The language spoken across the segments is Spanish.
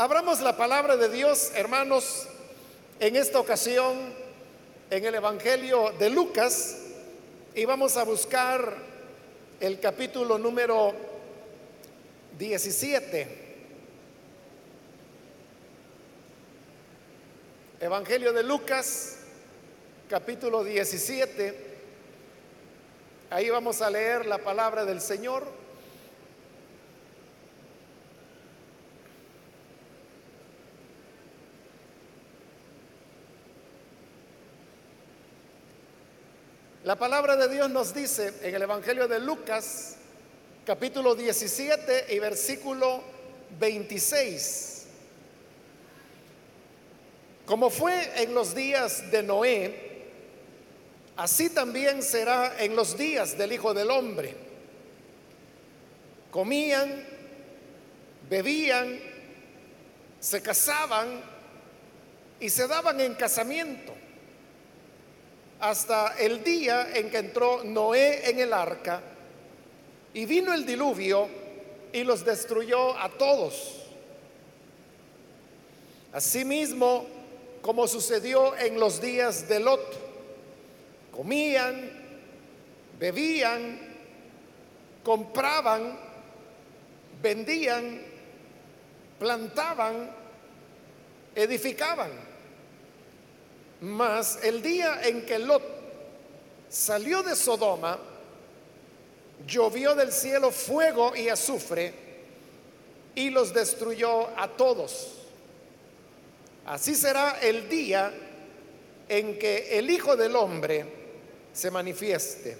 Abramos la palabra de Dios, hermanos, en esta ocasión en el Evangelio de Lucas y vamos a buscar el capítulo número 17. Evangelio de Lucas, capítulo 17. Ahí vamos a leer la palabra del Señor. La palabra de Dios nos dice en el Evangelio de Lucas, capítulo 17 y versículo 26. Como fue en los días de Noé, así también será en los días del Hijo del Hombre. Comían, bebían, se casaban y se daban en casamiento hasta el día en que entró Noé en el arca y vino el diluvio y los destruyó a todos. Asimismo, como sucedió en los días de Lot, comían, bebían, compraban, vendían, plantaban, edificaban. Mas el día en que Lot salió de Sodoma, llovió del cielo fuego y azufre y los destruyó a todos. Así será el día en que el Hijo del Hombre se manifieste.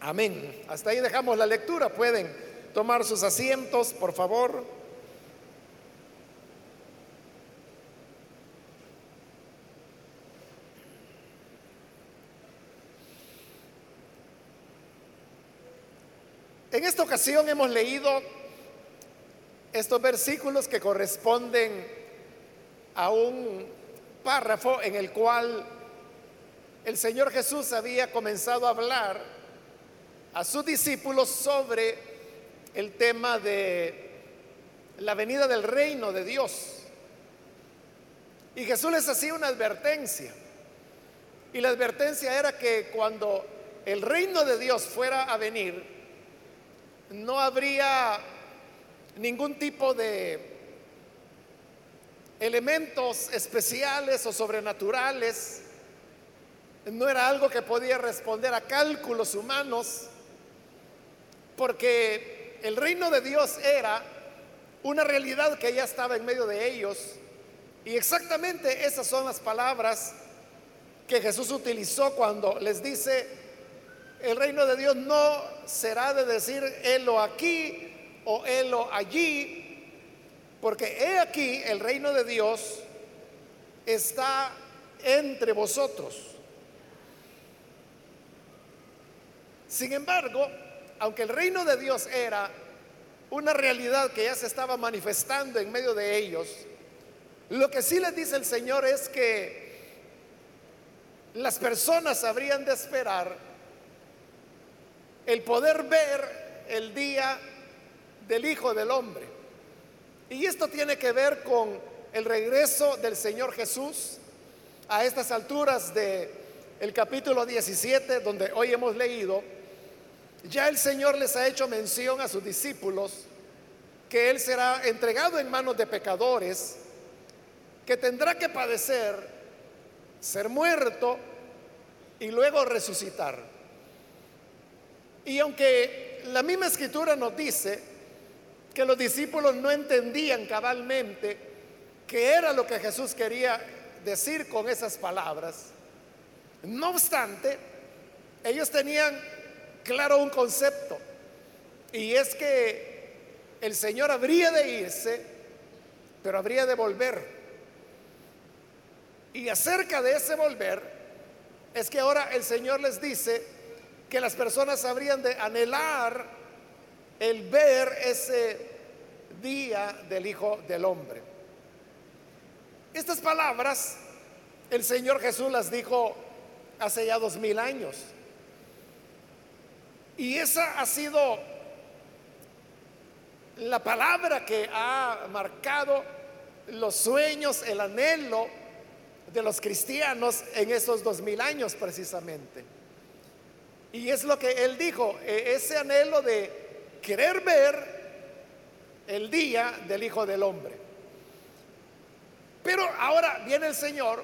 Amén. Hasta ahí dejamos la lectura. Pueden tomar sus asientos, por favor. Esta ocasión hemos leído estos versículos que corresponden a un párrafo en el cual el Señor Jesús había comenzado a hablar a sus discípulos sobre el tema de la venida del reino de Dios. Y Jesús les hacía una advertencia. Y la advertencia era que cuando el reino de Dios fuera a venir, no habría ningún tipo de elementos especiales o sobrenaturales. No era algo que podía responder a cálculos humanos, porque el reino de Dios era una realidad que ya estaba en medio de ellos. Y exactamente esas son las palabras que Jesús utilizó cuando les dice, el reino de Dios no será de decir helo aquí o helo allí, porque he aquí el reino de Dios está entre vosotros. Sin embargo, aunque el reino de Dios era una realidad que ya se estaba manifestando en medio de ellos, lo que sí les dice el Señor es que las personas habrían de esperar el poder ver el día del Hijo del Hombre. Y esto tiene que ver con el regreso del Señor Jesús a estas alturas de el capítulo 17 donde hoy hemos leído. Ya el Señor les ha hecho mención a sus discípulos que él será entregado en manos de pecadores, que tendrá que padecer, ser muerto y luego resucitar. Y aunque la misma escritura nos dice que los discípulos no entendían cabalmente qué era lo que Jesús quería decir con esas palabras, no obstante, ellos tenían claro un concepto, y es que el Señor habría de irse, pero habría de volver. Y acerca de ese volver, es que ahora el Señor les dice, que las personas habrían de anhelar el ver ese día del Hijo del Hombre. Estas palabras el Señor Jesús las dijo hace ya dos mil años. Y esa ha sido la palabra que ha marcado los sueños, el anhelo de los cristianos en esos dos mil años precisamente. Y es lo que él dijo, e, ese anhelo de querer ver el día del Hijo del Hombre. Pero ahora viene el Señor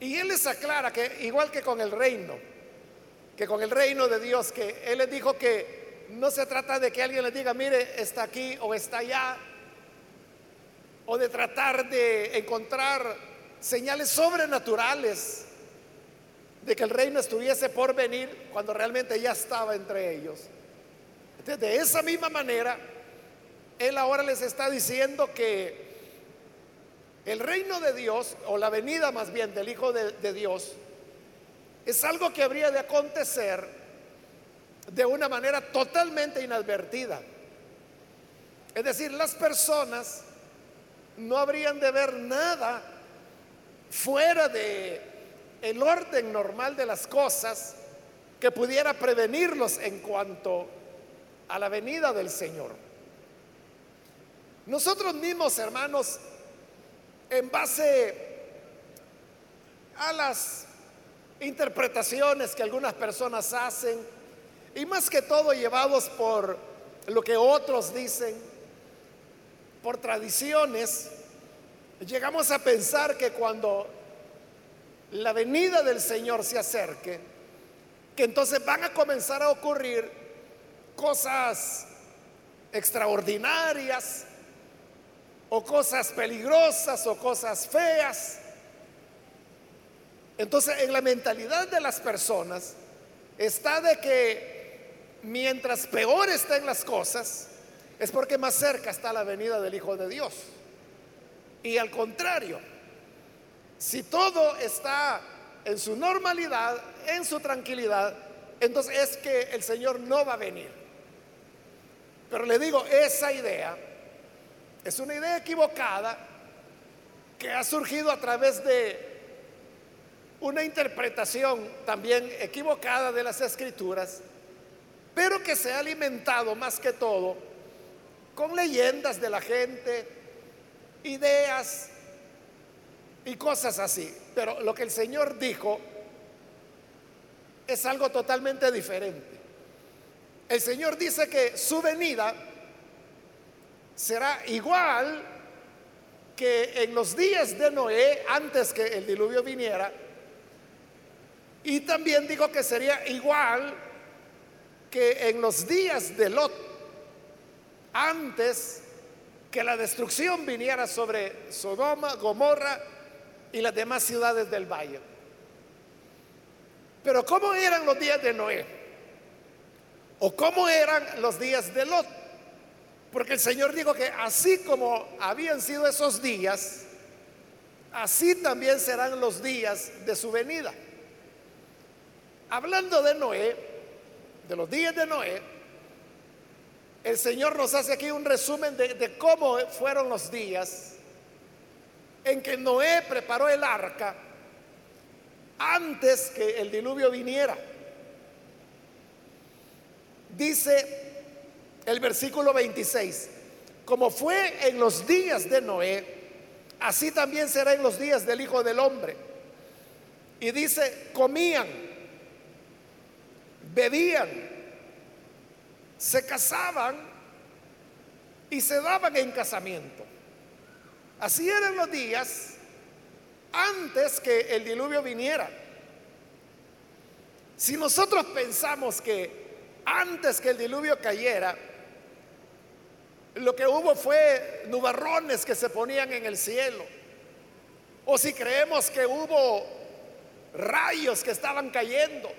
y Él les aclara que igual que con el reino, que con el reino de Dios, que Él les dijo que no se trata de que alguien les diga, mire, está aquí o está allá, o de tratar de encontrar señales sobrenaturales de que el reino estuviese por venir cuando realmente ya estaba entre ellos. de esa misma manera, Él ahora les está diciendo que el reino de Dios, o la venida más bien del Hijo de, de Dios, es algo que habría de acontecer de una manera totalmente inadvertida. Es decir, las personas no habrían de ver nada fuera de el orden normal de las cosas que pudiera prevenirlos en cuanto a la venida del Señor. Nosotros mismos, hermanos, en base a las interpretaciones que algunas personas hacen, y más que todo llevados por lo que otros dicen, por tradiciones, llegamos a pensar que cuando la venida del Señor se acerque, que entonces van a comenzar a ocurrir cosas extraordinarias o cosas peligrosas o cosas feas. Entonces en la mentalidad de las personas está de que mientras peor estén las cosas, es porque más cerca está la venida del Hijo de Dios. Y al contrario, si todo está en su normalidad, en su tranquilidad, entonces es que el Señor no va a venir. Pero le digo, esa idea es una idea equivocada que ha surgido a través de una interpretación también equivocada de las escrituras, pero que se ha alimentado más que todo con leyendas de la gente, ideas y cosas así. Pero lo que el Señor dijo es algo totalmente diferente. El Señor dice que su venida será igual que en los días de Noé, antes que el diluvio viniera, y también dijo que sería igual que en los días de Lot, antes que la destrucción viniera sobre Sodoma, Gomorra y las demás ciudades del valle. Pero ¿cómo eran los días de Noé? ¿O cómo eran los días de Lot? Porque el Señor dijo que así como habían sido esos días, así también serán los días de su venida. Hablando de Noé, de los días de Noé, el Señor nos hace aquí un resumen de, cómo fueron los días en que Noé preparó el arca antes que el diluvio viniera. Dice el versículo 26, como fue en los días de Noé, así también será en los días del Hijo del Hombre. Y dice, comían, bebían, se casaban y se daban en casamiento. Así eran los días antes que el diluvio viniera. Si nosotros pensamos que antes que el diluvio cayera, lo que hubo fue nubarrones que se ponían en el cielo, o si creemos que hubo rayos que estaban cayendo,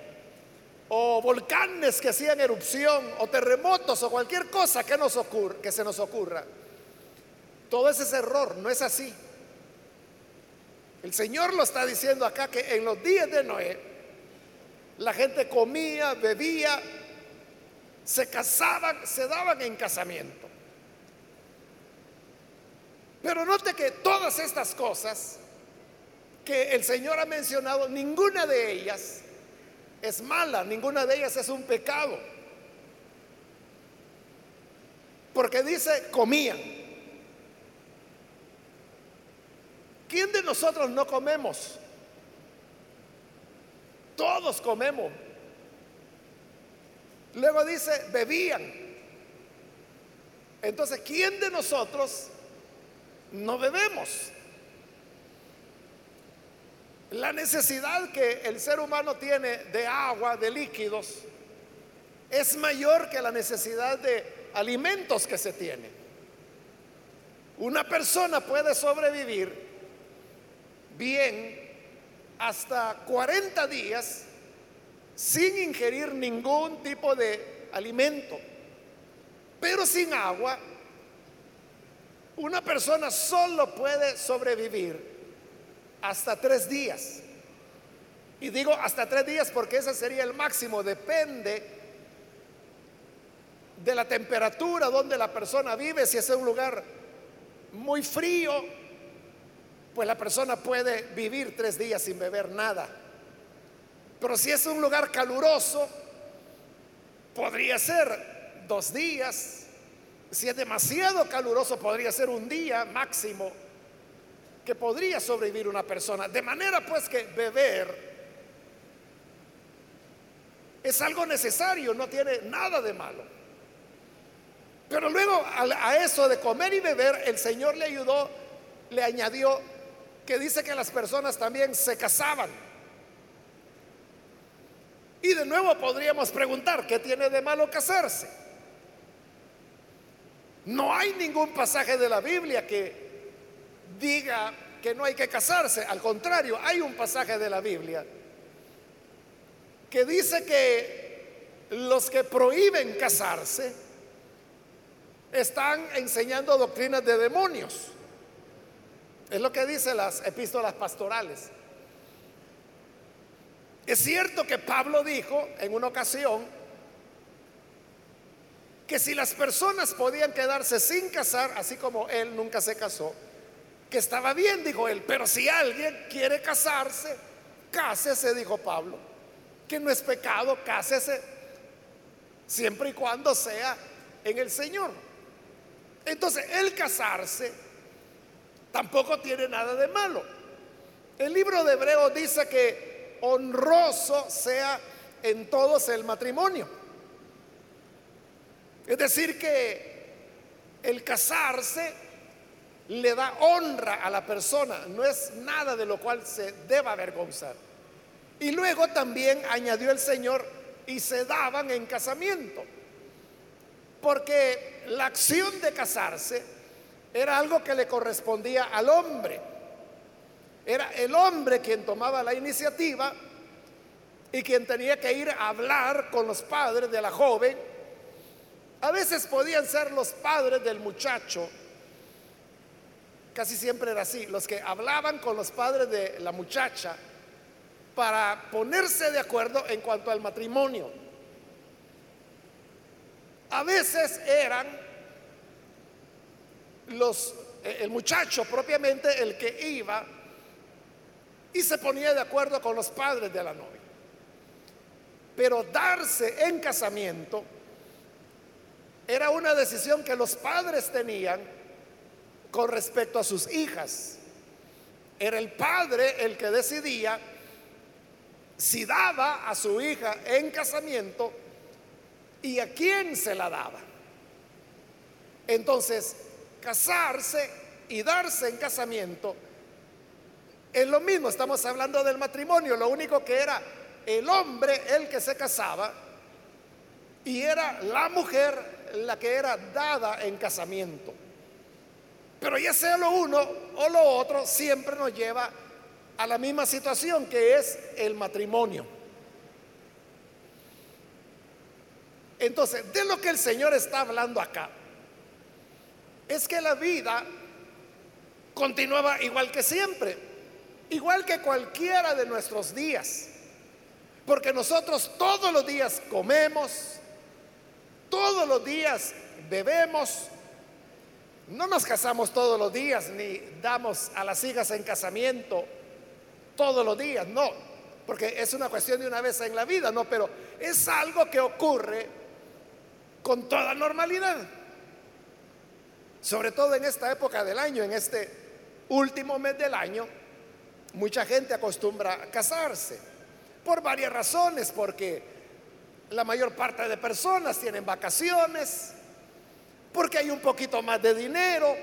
o volcanes que hacían erupción, o terremotos, o cualquier cosa que, nos que se nos ocurra. Todo ese es error, no es así. El Señor lo está diciendo acá que en los días de Noé la gente comía, bebía, se casaban, se daban en casamiento. Pero note que todas estas cosas que el Señor ha mencionado, ninguna de ellas es mala, ninguna de ellas es un pecado. Porque dice, comían. ¿Quién de nosotros no comemos? Todos comemos. Luego dice, bebían. Entonces, ¿quién de nosotros no bebemos? La necesidad que el ser humano tiene de agua, de líquidos, es mayor que la necesidad de alimentos que se tiene. Una persona puede sobrevivir bien hasta 40 días sin ingerir ningún tipo de alimento. Pero sin agua, una persona solo puede sobrevivir hasta tres días. Y digo hasta tres días porque ese sería el máximo, depende de la temperatura donde la persona vive. Si es un lugar muy frío, pues la persona puede vivir tres días sin beber nada. Pero si es un lugar caluroso, podría ser dos días. Si es demasiado caluroso, podría ser un día máximo que podría sobrevivir una persona. De manera pues que beber es algo necesario, no tiene nada de malo. Pero luego a, eso de comer y beber, el Señor le ayudó, le añadió que dice que las personas también se casaban. Y de nuevo podríamos preguntar, ¿qué tiene de malo casarse? No hay ningún pasaje de la Biblia que diga que no hay que casarse. Al contrario, hay un pasaje de la Biblia que dice que los que prohíben casarse están enseñando doctrinas de demonios. Es lo que dicen las epístolas pastorales. Es cierto que Pablo dijo en una ocasión que si las personas podían quedarse sin casar, así como él nunca se casó, que estaba bien, dijo él, pero si alguien quiere casarse, cásese, dijo Pablo, que no es pecado, cásese, siempre y cuando sea en el Señor. Entonces, el casarse tampoco tiene nada de malo. El libro de Hebreo dice que honroso sea en todos el matrimonio. Es decir, que el casarse le da honra a la persona, no es nada de lo cual se deba avergonzar. Y luego también añadió el Señor, y se daban en casamiento, porque la acción de casarse era algo que le correspondía al hombre. Era el hombre quien tomaba la iniciativa y quien tenía que ir a hablar con los padres de la joven. A veces podían ser los padres del muchacho Casi siempre era así, los que hablaban con los padres de la muchacha para ponerse de acuerdo en cuanto al matrimonio. A veces eran los el muchacho propiamente el que iba y se ponía de acuerdo con los padres de la novia. Pero darse en casamiento era una decisión que los padres tenían con respecto a sus hijas. Era el padre el que decidía si daba a su hija en casamiento y a quién se la daba. Entonces, casarse y darse en casamiento es lo mismo, estamos hablando del matrimonio, lo único que era el hombre el que se casaba y era la mujer la que era dada en casamiento. Pero ya sea lo uno o lo otro, siempre nos lleva a la misma situación que es el matrimonio. Entonces, de lo que el Señor está hablando acá, es que la vida continuaba igual que siempre, igual que cualquiera de nuestros días. Porque nosotros todos los días comemos, todos los días bebemos, no nos casamos todos los días, ni damos a las hijas en casamiento todos los días, no, porque es una cuestión de una vez en la vida, no, pero es algo que ocurre con toda normalidad. Sobre todo en esta época del año, en este último mes del año, mucha gente acostumbra a casarse por varias razones, porque la mayor parte de personas tienen vacaciones, porque hay un poquito más de dinero.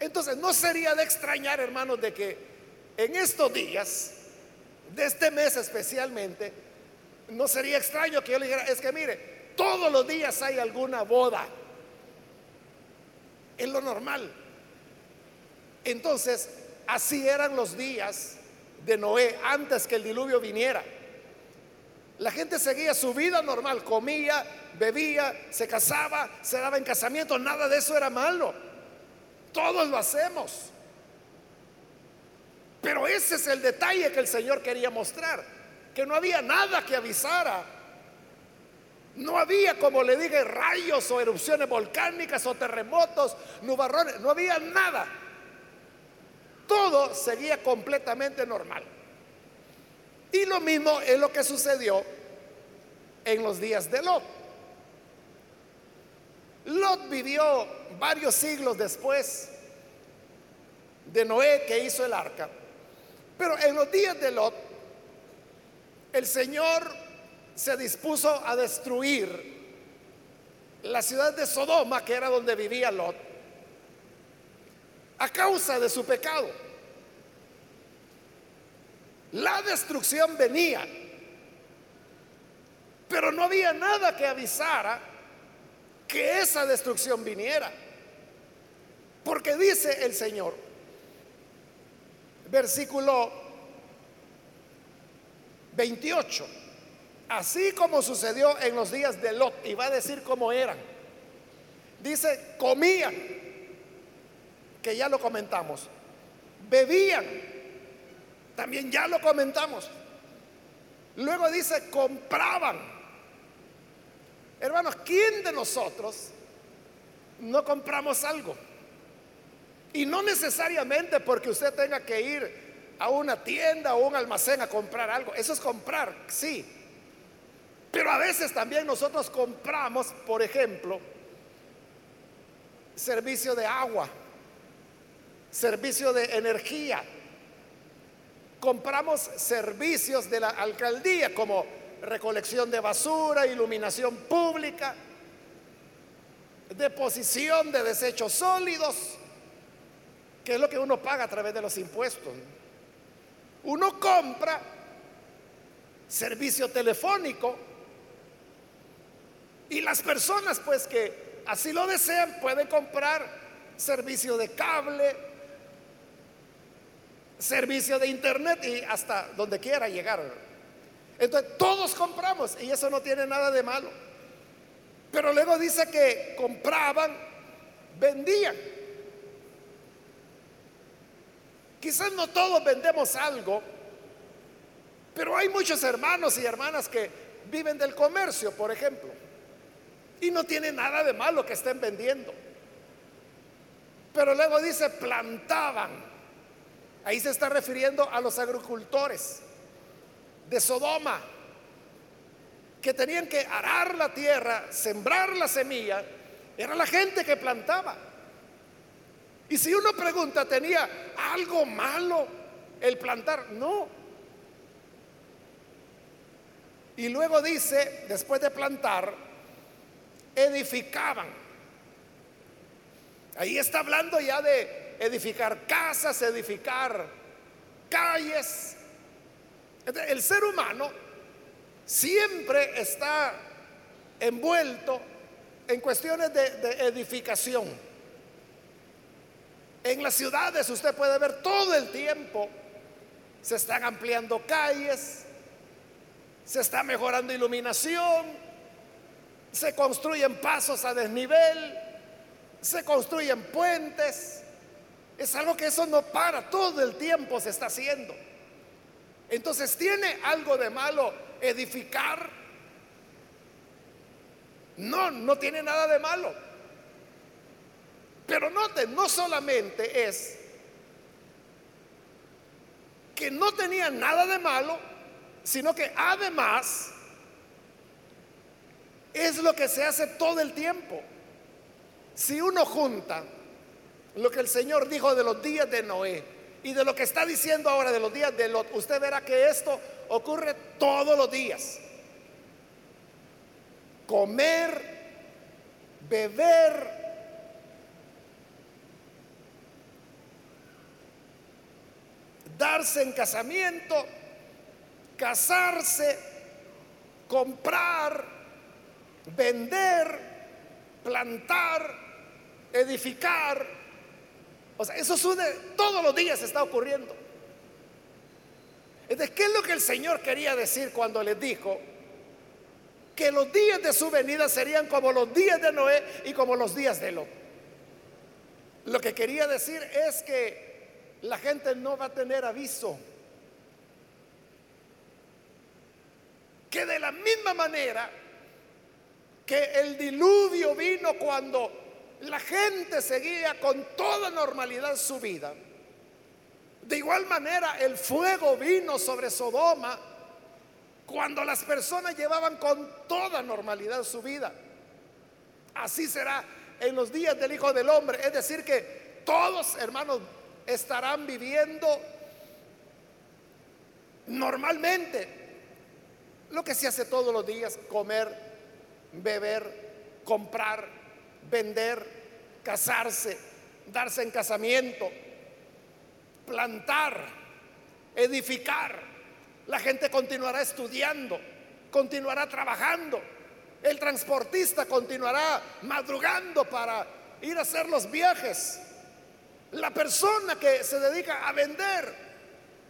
Entonces, no sería de extrañar, hermanos, de que en estos días, de este mes especialmente, no sería extraño que yo le dijera, es que mire, todos los días hay alguna boda. Es lo normal. Entonces, así eran los días de Noé antes que el diluvio viniera. La gente seguía su vida normal, comía, bebía, se casaba, se daba en casamiento, nada de eso era malo. Todos lo hacemos. Pero ese es el detalle que el Señor quería mostrar, que no había nada que avisara. No había, como le dije, rayos o erupciones volcánicas o terremotos, nubarrones, no había nada. Todo seguía completamente normal. Y lo mismo es lo que sucedió en los días de Lot. Lot vivió varios siglos después de Noé que hizo el arca. Pero en los días de Lot, el Señor se dispuso a destruir la ciudad de Sodoma, que era donde vivía Lot, a causa de su pecado. La destrucción venía, pero no había nada que avisara que esa destrucción viniera. Porque dice el Señor, versículo 28, así como sucedió en los días de Lot, y va a decir cómo eran. Dice, comían, que ya lo comentamos, bebían, también ya lo comentamos. Luego dice, compraban. Hermanos, ¿quién de nosotros no compramos algo? Y no necesariamente porque usted tenga que ir a una tienda o un almacén a comprar algo. Eso es comprar, sí. Pero a veces también nosotros compramos, por ejemplo, servicio de agua, servicio de energía. Compramos servicios de la alcaldía como recolección de basura, iluminación pública, deposición de desechos sólidos, que es lo que uno paga a través de los impuestos. Uno compra servicio telefónico y las personas pues que así lo desean pueden comprar servicio de cable, servicio de internet y hasta donde quiera llegar. Entonces todos compramos y eso no tiene nada de malo. Pero luego dice que compraban, vendían. Quizás no todos vendemos algo, pero hay muchos hermanos y hermanas que viven del comercio, por ejemplo, y no tiene nada de malo que estén vendiendo. Pero luego dice plantaban. Ahí se está refiriendo a los agricultores de Sodoma, que tenían que arar la tierra, sembrar la semilla. Era la gente que plantaba. Y si uno pregunta, ¿tenía algo malo el plantar? No. Y luego dice, después de plantar, edificaban. Ahí está hablando ya de edificar casas, edificar calles. El ser humano siempre está envuelto en cuestiones de, de edificación. En las ciudades usted puede ver todo el tiempo, se están ampliando calles, se está mejorando iluminación, se construyen pasos a desnivel, se construyen puentes. Es algo que eso no para, todo el tiempo se está haciendo. Entonces, ¿tiene algo de malo edificar? No, no tiene nada de malo. Pero noten, no solamente es que no tenía nada de malo, sino que además es lo que se hace todo el tiempo. si uno junta lo que el Señor dijo de los días de Noé y de lo que está diciendo ahora de los días de Lot, usted verá que esto ocurre todos los días. Comer, beber, darse en casamiento, casarse, comprar, vender, plantar, edificar. O sea, eso sucede todos los días está ocurriendo. Entonces, ¿qué es lo que el Señor quería decir cuando les dijo que los días de su venida serían como los días de Noé y como los días de Lot? Lo que quería decir es que la gente no va a tener aviso. Que de la misma manera que el diluvio vino cuando la gente seguía con toda normalidad su vida, de igual manera el fuego vino sobre Sodoma cuando las personas llevaban con toda normalidad su vida. Así será en los días del Hijo del Hombre. Es decir, que todos, hermanos, estarán viviendo normalmente lo que se hace todos los días, comer, beber, comprar, vender, casarse, darse en casamiento, plantar, edificar. La gente continuará estudiando, continuará trabajando. El transportista continuará madrugando para ir a hacer los viajes. La persona que se dedica a vender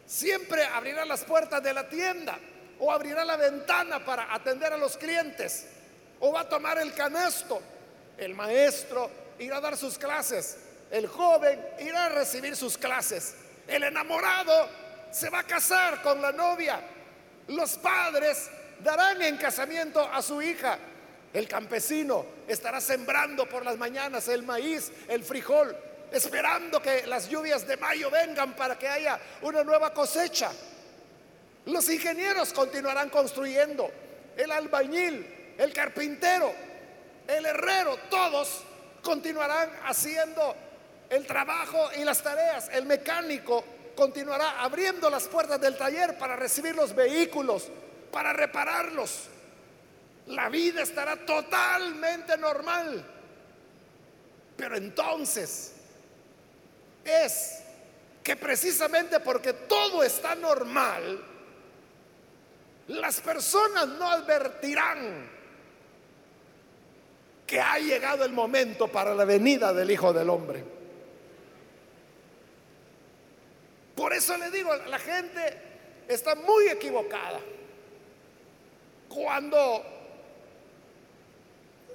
siempre abrirá las puertas de la tienda o abrirá la ventana para atender a los clientes o va a tomar el canasto. El maestro irá a dar sus clases. El joven irá a recibir sus clases. El enamorado se va a casar con la novia. Los padres darán en casamiento a su hija. El campesino estará sembrando por las mañanas el maíz, el frijol, esperando que las lluvias de mayo vengan para que haya una nueva cosecha. Los ingenieros continuarán construyendo, el albañil, el carpintero, el herrero, todos continuarán haciendo el trabajo y las tareas. El mecánico continuará abriendo las puertas del taller para recibir los vehículos, para repararlos. La vida estará totalmente normal. Pero entonces es que precisamente porque todo está normal, las personas no advertirán que ha llegado el momento para la venida del Hijo del Hombre. Por eso le digo, la gente está muy equivocada cuando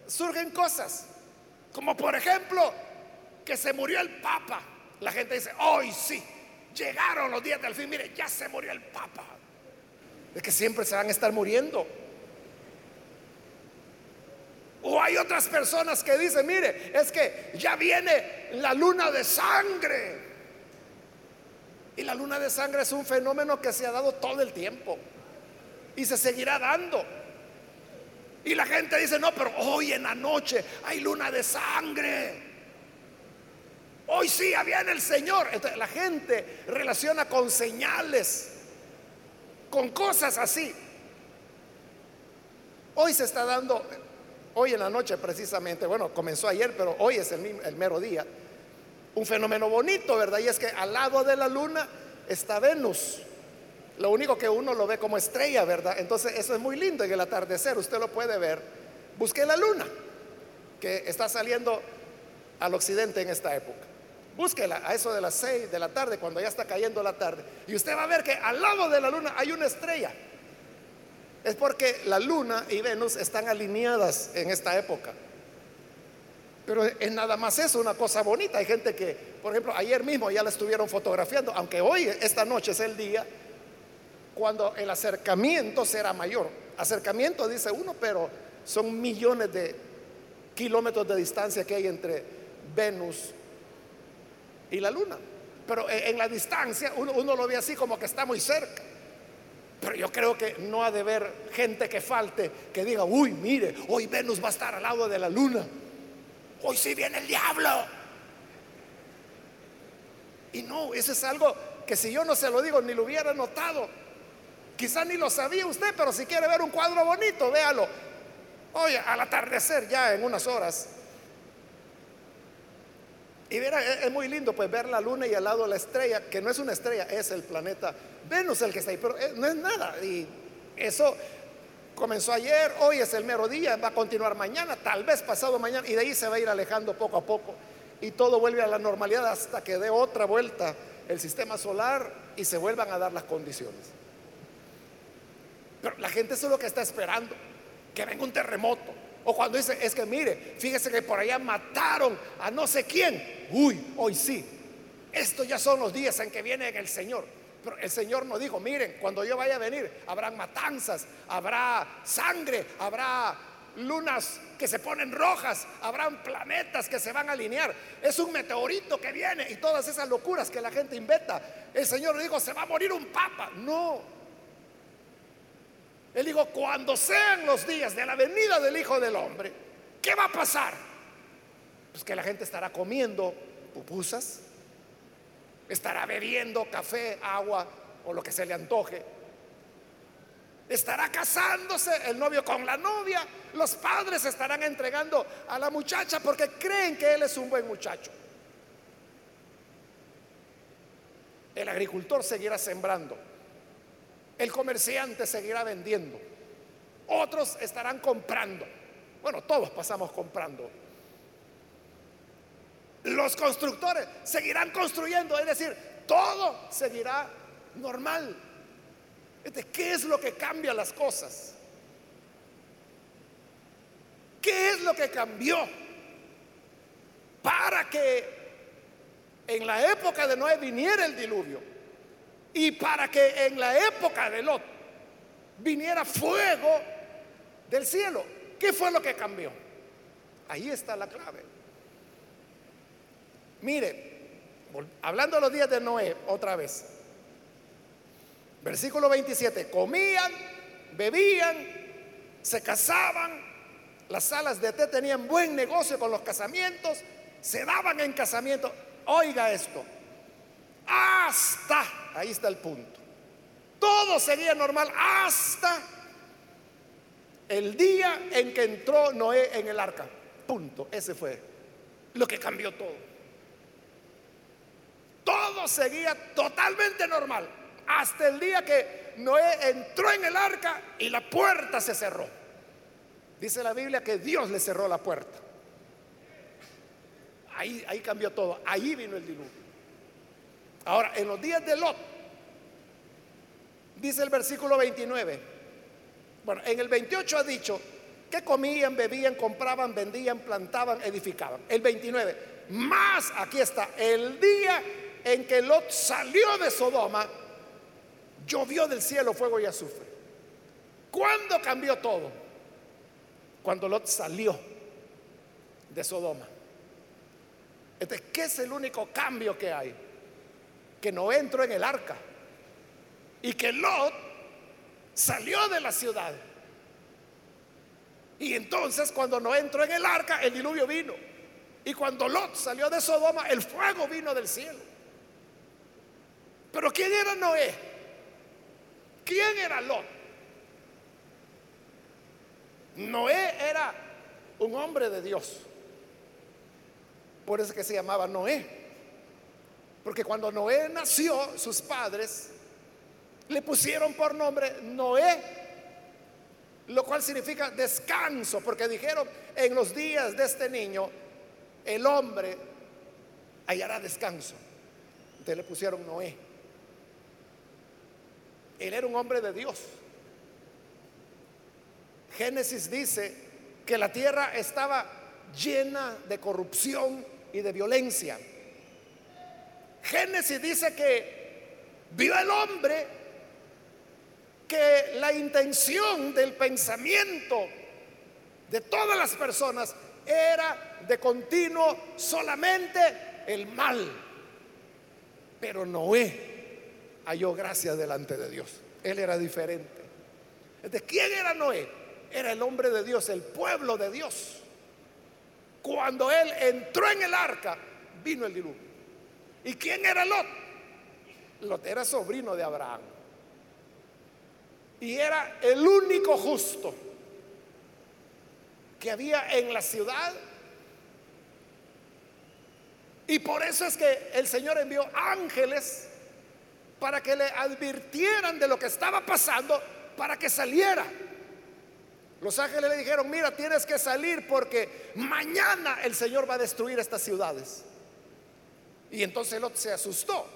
surgen cosas, como por ejemplo que se murió el Papa. La gente dice, hoy sí, llegaron los días del fin, mire, ya se murió el Papa. Es que siempre se van a estar muriendo. O hay otras personas que dicen, mire, es que ya viene la luna de sangre. Y la luna de sangre es un fenómeno que se ha dado todo el tiempo. Y se seguirá dando. Y la gente dice, no, pero hoy en la noche hay luna de sangre. Hoy sí, viene el Señor. la gente relaciona con señales, con cosas así. Hoy se está dando, hoy en la noche precisamente, bueno, comenzó ayer, pero hoy es el, el mero día, un fenómeno bonito, ¿verdad? Y es que al lado de la luna está Venus. Lo único que uno lo ve como estrella, ¿verdad? Entonces eso es muy lindo en el atardecer, usted lo puede ver. Busque la luna, que está saliendo al occidente en esta época. Búsquela a eso de las 6 de la tarde, cuando ya está cayendo la tarde. Y usted va a ver que al lado de la luna hay una estrella. Es porque la luna y Venus están alineadas en esta época. Pero es nada más eso, una cosa bonita. Hay gente que, por ejemplo, ayer mismo ya la estuvieron fotografiando, aunque hoy, esta noche es el día cuando el acercamiento será mayor. Acercamiento dice uno, pero son millones de kilómetros de distancia que hay entre Venus y la luna. Pero en la distancia uno, lo ve así como que está muy cerca. Pero yo creo que no ha de haber gente que falte que diga, uy, mire, hoy Venus va a estar al lado de la luna. hoy sí viene el diablo. Y no, eso es algo que si yo no se lo digo ni lo hubiera notado. Quizá ni lo sabía usted, pero si quiere ver un cuadro bonito, véalo. Oye, al atardecer ya en unas horas. Y verá, es muy lindo pues ver la luna y al lado la estrella, que no es una estrella, es el planeta Venus el que está ahí, pero eh, no es nada. Y eso comenzó ayer, hoy es el mero día, va a continuar mañana, tal vez pasado mañana, y de ahí se va a ir alejando poco a poco. Y todo vuelve a la normalidad hasta que dé otra vuelta el sistema solar y se vuelvan a dar las condiciones. Pero la gente eso es lo que está esperando, que venga un terremoto. O cuando dice, es que mire, fíjese que por allá mataron a no sé quién. Uy, hoy sí. Estos ya son los días en que viene el Señor. Pero el Señor nos dijo, miren, cuando yo vaya a venir, habrá matanzas, habrá sangre, habrá lunas que se ponen rojas, habrán planetas que se van a alinear. Es un meteorito que viene y todas esas locuras que la gente inventa. El Señor dijo, se va a morir un papa. No. Él dijo, cuando sean los días de la venida del Hijo del Hombre, ¿qué va a pasar? Pues que la gente estará comiendo pupusas, estará bebiendo café, agua o lo que se le antoje. Estará casándose el novio con la novia. Los padres estarán entregando a la muchacha porque creen que él es un buen muchacho. El agricultor seguirá sembrando. El comerciante seguirá vendiendo. Otros estarán comprando. Bueno, todos pasamos comprando. Los constructores seguirán construyendo, es decir, todo seguirá normal. ¿Qué es lo que cambia las cosas? ¿Qué es lo que cambió para que en la época de Noé viniera el diluvio y para que en la época de Lot viniera fuego del cielo? ¿Qué fue lo que cambió? Ahí está la clave. Mire, hablando de los días de Noé otra vez. Versículo 27, comían, bebían, se casaban, las salas de té tenían buen negocio con los casamientos, se daban en casamiento. Oiga esto, hasta, ahí está el punto, todo seguía normal hasta el día en que entró Noé en el arca. Punto, ese fue lo que cambió todo. Todo seguía totalmente normal hasta el día que Noé entró en el arca y la puerta se cerró. Dice la Biblia que Dios le cerró la puerta. Ahí, ahí cambió todo. Ahí vino el diluvio. Ahora, en los días de Lot, dice el versículo 29. Bueno, en el 28 ha dicho que comían, bebían, compraban, vendían, plantaban, edificaban. El 29. Más, aquí está, el día en que Lot salió de Sodoma, llovió del cielo fuego y azufre. ¿Cuándo cambió todo? Cuando Lot salió de Sodoma. Entonces, ¿qué es el único cambio que hay? Que no entró en el arca y que Lot salió de la ciudad. Y entonces cuando no entró en el arca, el diluvio vino. Y cuando Lot salió de Sodoma, el fuego vino del cielo. Pero ¿quién era Noé? ¿Quién era Lot? Noé era un hombre de Dios. Por eso que se llamaba Noé. Porque cuando Noé nació, sus padres le pusieron por nombre Noé, lo cual significa descanso, porque dijeron, en los días de este niño, el hombre hallará descanso. Entonces le pusieron Noé. Él era un hombre de Dios. Génesis dice que la tierra estaba llena de corrupción y de violencia. Génesis dice que vio el hombre que la intención del pensamiento de todas las personas era de continuo solamente el mal. Pero Noé halló gracia delante de Dios. Él era diferente. ¿De quién era Noé? Era el hombre de Dios, el pueblo de Dios. cuando él entró en el arca, vino el diluvio. ¿Y quién era Lot? Lot era sobrino de Abraham. Y era el único justo que había en la ciudad. Y por eso es que el Señor envió ángeles para que le advirtieran de lo que estaba pasando, para que saliera. Los ángeles le dijeron, mira, tienes que salir porque mañana el Señor va a destruir estas ciudades. Y entonces Lot se asustó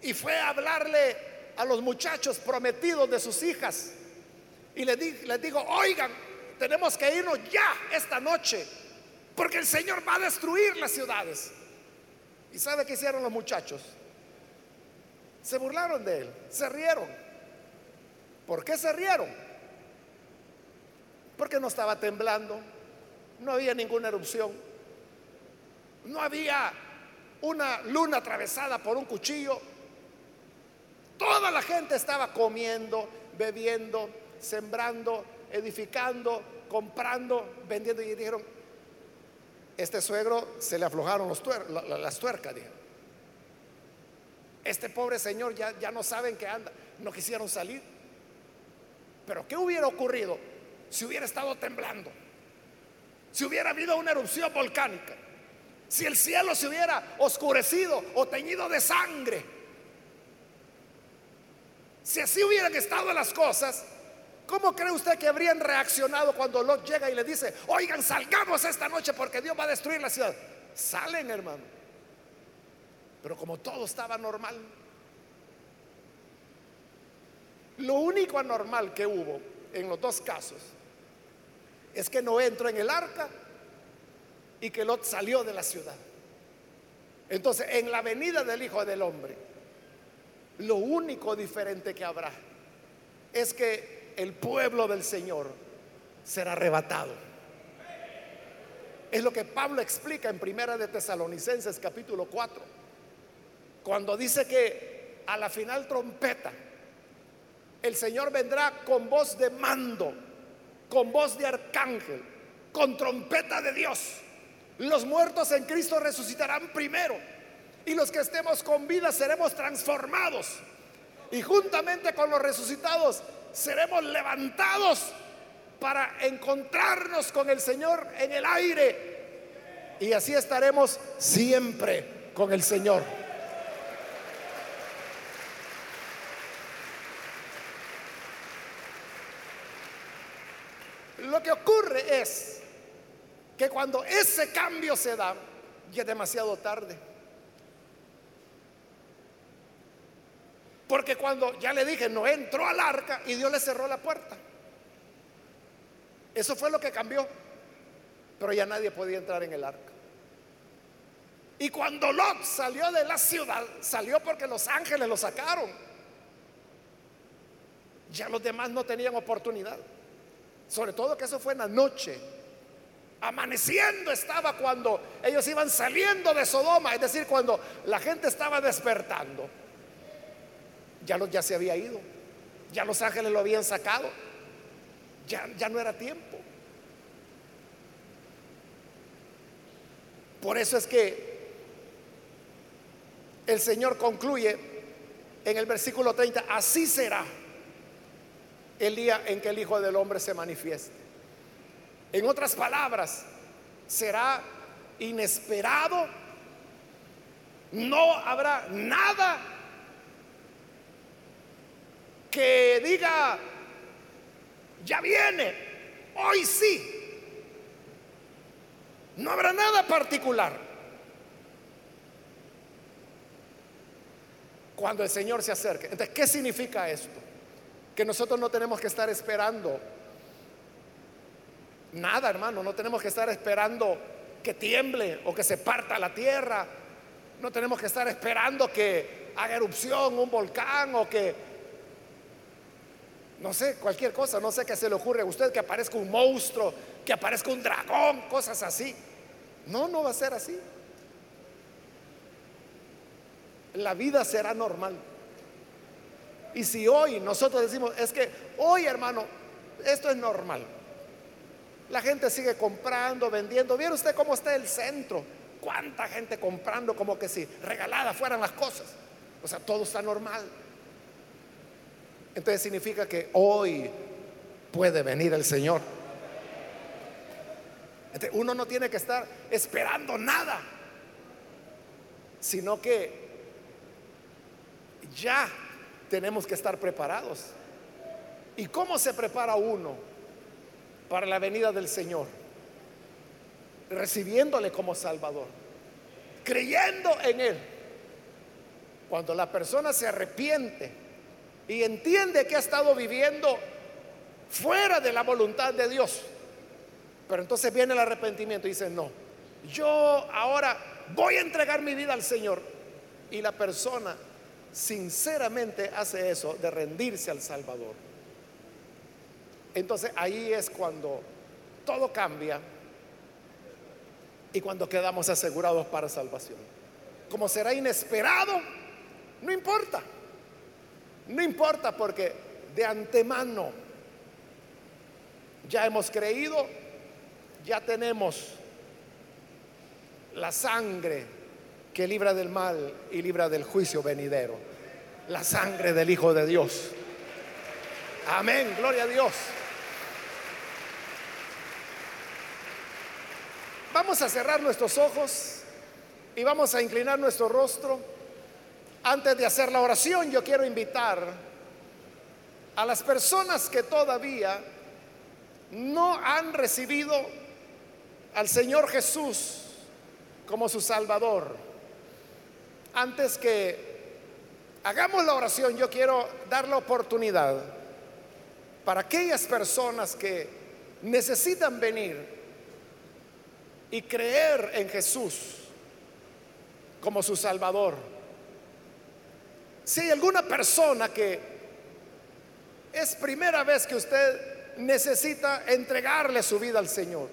y fue a hablarle a los muchachos prometidos de sus hijas. Y les, les digo, oigan, tenemos que irnos ya esta noche, porque el Señor va a destruir las ciudades. ¿Y sabe qué hicieron los muchachos? Se burlaron de él, se rieron. ¿Por qué se rieron? Porque no estaba temblando, no había ninguna erupción, no había una luna atravesada por un cuchillo. Toda la gente estaba comiendo, bebiendo, sembrando, edificando, comprando, vendiendo y dijeron, este suegro se le aflojaron las tuercas, Este pobre señor ya, ya no saben qué anda, no quisieron salir. Pero ¿qué hubiera ocurrido si hubiera estado temblando? Si hubiera habido una erupción volcánica, si el cielo se hubiera oscurecido o teñido de sangre, si así hubieran estado las cosas, ¿Cómo cree usted que habrían reaccionado cuando Lot llega y le dice, oigan, salgamos esta noche porque Dios va a destruir la ciudad? Salen, hermano. Pero como todo estaba normal, lo único anormal que hubo en los dos casos es que no entró en el arca y que Lot salió de la ciudad. Entonces, en la venida del Hijo del Hombre, lo único diferente que habrá es que el pueblo del Señor será arrebatado. Es lo que Pablo explica en Primera de Tesalonicenses capítulo 4, cuando dice que a la final trompeta el Señor vendrá con voz de mando, con voz de arcángel, con trompeta de Dios. Los muertos en Cristo resucitarán primero y los que estemos con vida seremos transformados. Y juntamente con los resucitados seremos levantados para encontrarnos con el Señor en el aire. Y así estaremos siempre con el Señor. Lo que ocurre es que cuando ese cambio se da, ya es demasiado tarde. Porque cuando ya le dije, no entró al arca y Dios le cerró la puerta. Eso fue lo que cambió. Pero ya nadie podía entrar en el arca. Y cuando Lot salió de la ciudad, salió porque los ángeles lo sacaron. Ya los demás no tenían oportunidad. Sobre todo que eso fue en la noche. Amaneciendo estaba cuando ellos iban saliendo de Sodoma, es decir, cuando la gente estaba despertando ya, ya se había ido, ya los ángeles lo habían sacado, ya, ya no era tiempo. Por eso es que el Señor concluye en el versículo 30, así será el día en que el Hijo del Hombre se manifieste. En otras palabras, será inesperado, no habrá nada que diga, ya viene, hoy sí. No habrá nada particular. Cuando el Señor se acerque. Entonces, ¿qué significa esto? Que nosotros no tenemos que estar esperando nada, hermano. No tenemos que estar esperando que tiemble o que se parta la tierra. No tenemos que estar esperando que haga erupción un volcán o que no sé, cualquier cosa, no sé qué se le ocurre a usted, que aparezca un monstruo, que aparezca un dragón, cosas así. No, no va a ser así. La vida será normal. Y si hoy nosotros decimos, es que hoy hermano, esto es normal. La gente sigue comprando, vendiendo. ¿Viera usted cómo está el centro? ¿Cuánta gente comprando como que si regaladas fueran las cosas? O sea, todo está normal. Entonces significa que hoy puede venir el Señor. uno no tiene que estar esperando nada, sino que ya tenemos que estar preparados. ¿Y cómo se prepara uno para la venida del Señor? Recibiéndole como Salvador, creyendo en Él. Cuando la persona se arrepiente y entiende que ha estado viviendo fuera de la voluntad de Dios, pero entonces viene el arrepentimiento y dice, no, yo ahora voy a entregar mi vida al Señor. Y la persona sinceramente hace eso, de rendirse al Salvador. Entonces ahí es cuando todo cambia y cuando quedamos asegurados para salvación. Como será inesperado, no importa. No importa porque de antemano ya hemos creído, ya tenemos la sangre que libra del mal y libra del juicio venidero. La sangre del Hijo de Dios. Amén, gloria a Dios. Vamos a cerrar nuestros ojos y vamos a inclinar nuestro rostro. Antes de hacer la oración, yo quiero invitar a las personas que todavía no han recibido al Señor Jesús como su Salvador antes que hagamos la oración, yo quiero dar la oportunidad para aquellas personas que necesitan venir y creer en Jesús como su Salvador. Si hay alguna persona que es primera vez que usted necesita entregarle su vida al Señor,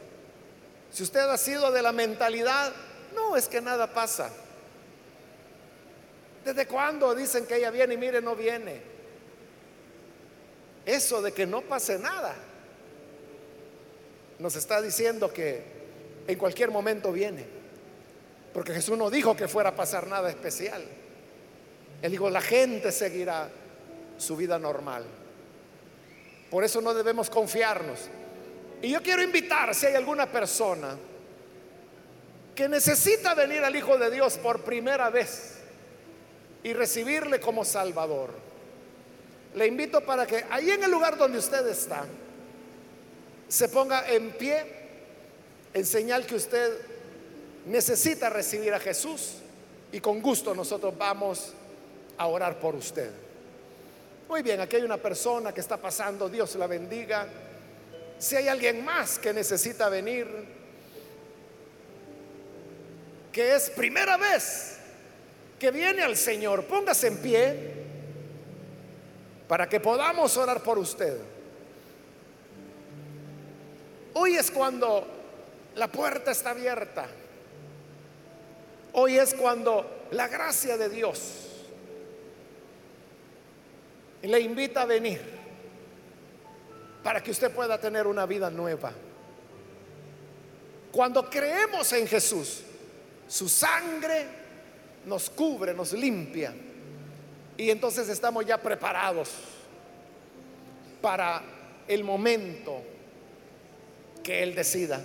si usted ha sido de la mentalidad, no es que nada pasa. ¿Desde cuándo dicen que ella viene y mire, no viene? Eso de que no pase nada nos está diciendo que en cualquier momento viene. Porque Jesús no dijo que fuera a pasar nada especial. Él dijo, la gente seguirá su vida normal. Por eso no debemos confiarnos. Y yo quiero invitar, si hay alguna persona que necesita venir al Hijo de Dios por primera vez, y recibirle como Salvador. Le invito para que ahí en el lugar donde usted está, se ponga en pie en señal que usted necesita recibir a Jesús y con gusto nosotros vamos a orar por usted. Muy bien, aquí hay una persona que está pasando, Dios la bendiga. Si hay alguien más que necesita venir, que es primera vez que viene al Señor, póngase en pie para que podamos orar por usted. Hoy es cuando la puerta está abierta. Hoy es cuando la gracia de Dios le invita a venir para que usted pueda tener una vida nueva. Cuando creemos en Jesús, su sangre nos cubre, nos limpia. Y entonces estamos ya preparados para el momento que Él decida.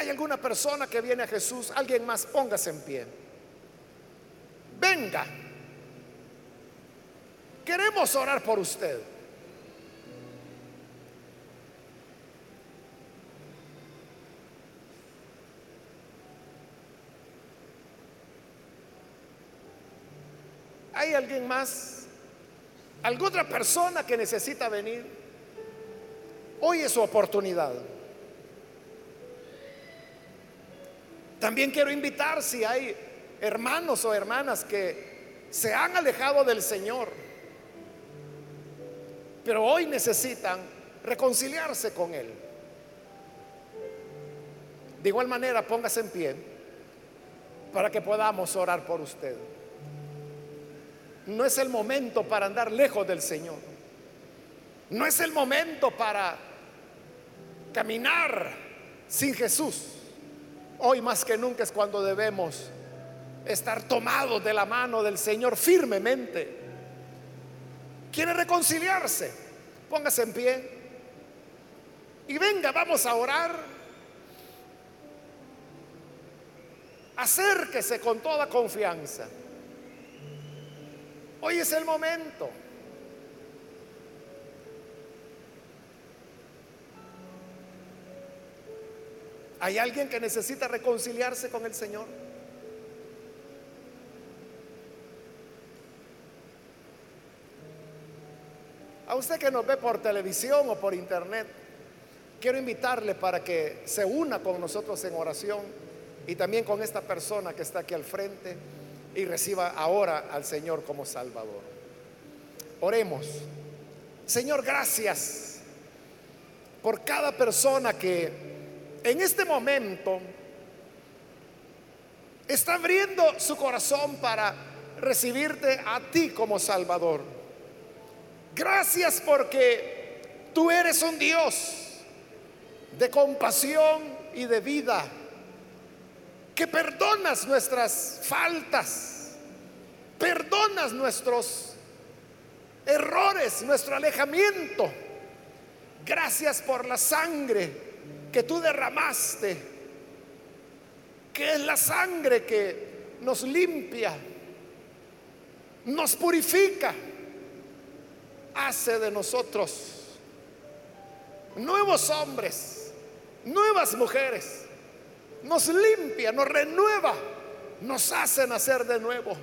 ¿Hay alguna persona que viene a Jesús? Alguien más, póngase en pie. Venga. Queremos orar por usted. ¿Hay alguien más? ¿Alguna otra persona que necesita venir? Hoy es su oportunidad. También quiero invitar si hay hermanos o hermanas que se han alejado del Señor, pero hoy necesitan reconciliarse con Él. De igual manera, póngase en pie para que podamos orar por usted. No es el momento para andar lejos del Señor. No es el momento para caminar sin Jesús, hoy más que nunca es cuando debemos estar tomados de la mano del Señor firmemente. ¿Quiere reconciliarse? Póngase en pie. Y venga, vamos a orar. Acérquese con toda confianza. Hoy es el momento. ¿Hay alguien que necesita reconciliarse con el Señor? A usted que nos ve por televisión o por internet, quiero invitarle para que se una con nosotros en oración y también con esta persona que está aquí al frente y reciba ahora al Señor como Salvador. Oremos. Señor, gracias por cada persona que en este momento está abriendo su corazón para recibirte a ti como Salvador. Gracias porque tú eres un Dios de compasión y de vida, que perdonas nuestras faltas, perdonas nuestros errores, nuestro alejamiento. Gracias por la sangre que tú derramaste, que es la sangre que nos limpia, nos purifica, hace de nosotros nuevos hombres, nuevas mujeres, nos limpia, nos renueva, nos hace nacer de nuevo.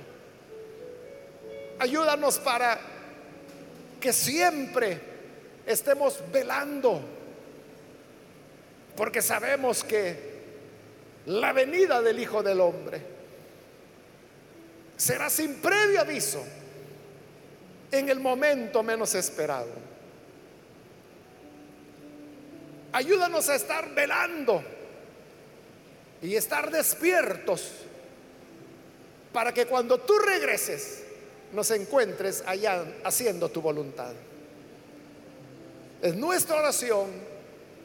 Ayúdanos para que siempre estemos velando porque sabemos que la venida del Hijo del Hombre será sin previo aviso en el momento menos esperado. Ayúdanos a estar velando y estar despiertos para que cuando tú regreses nos encuentres allá haciendo tu voluntad. Es nuestra oración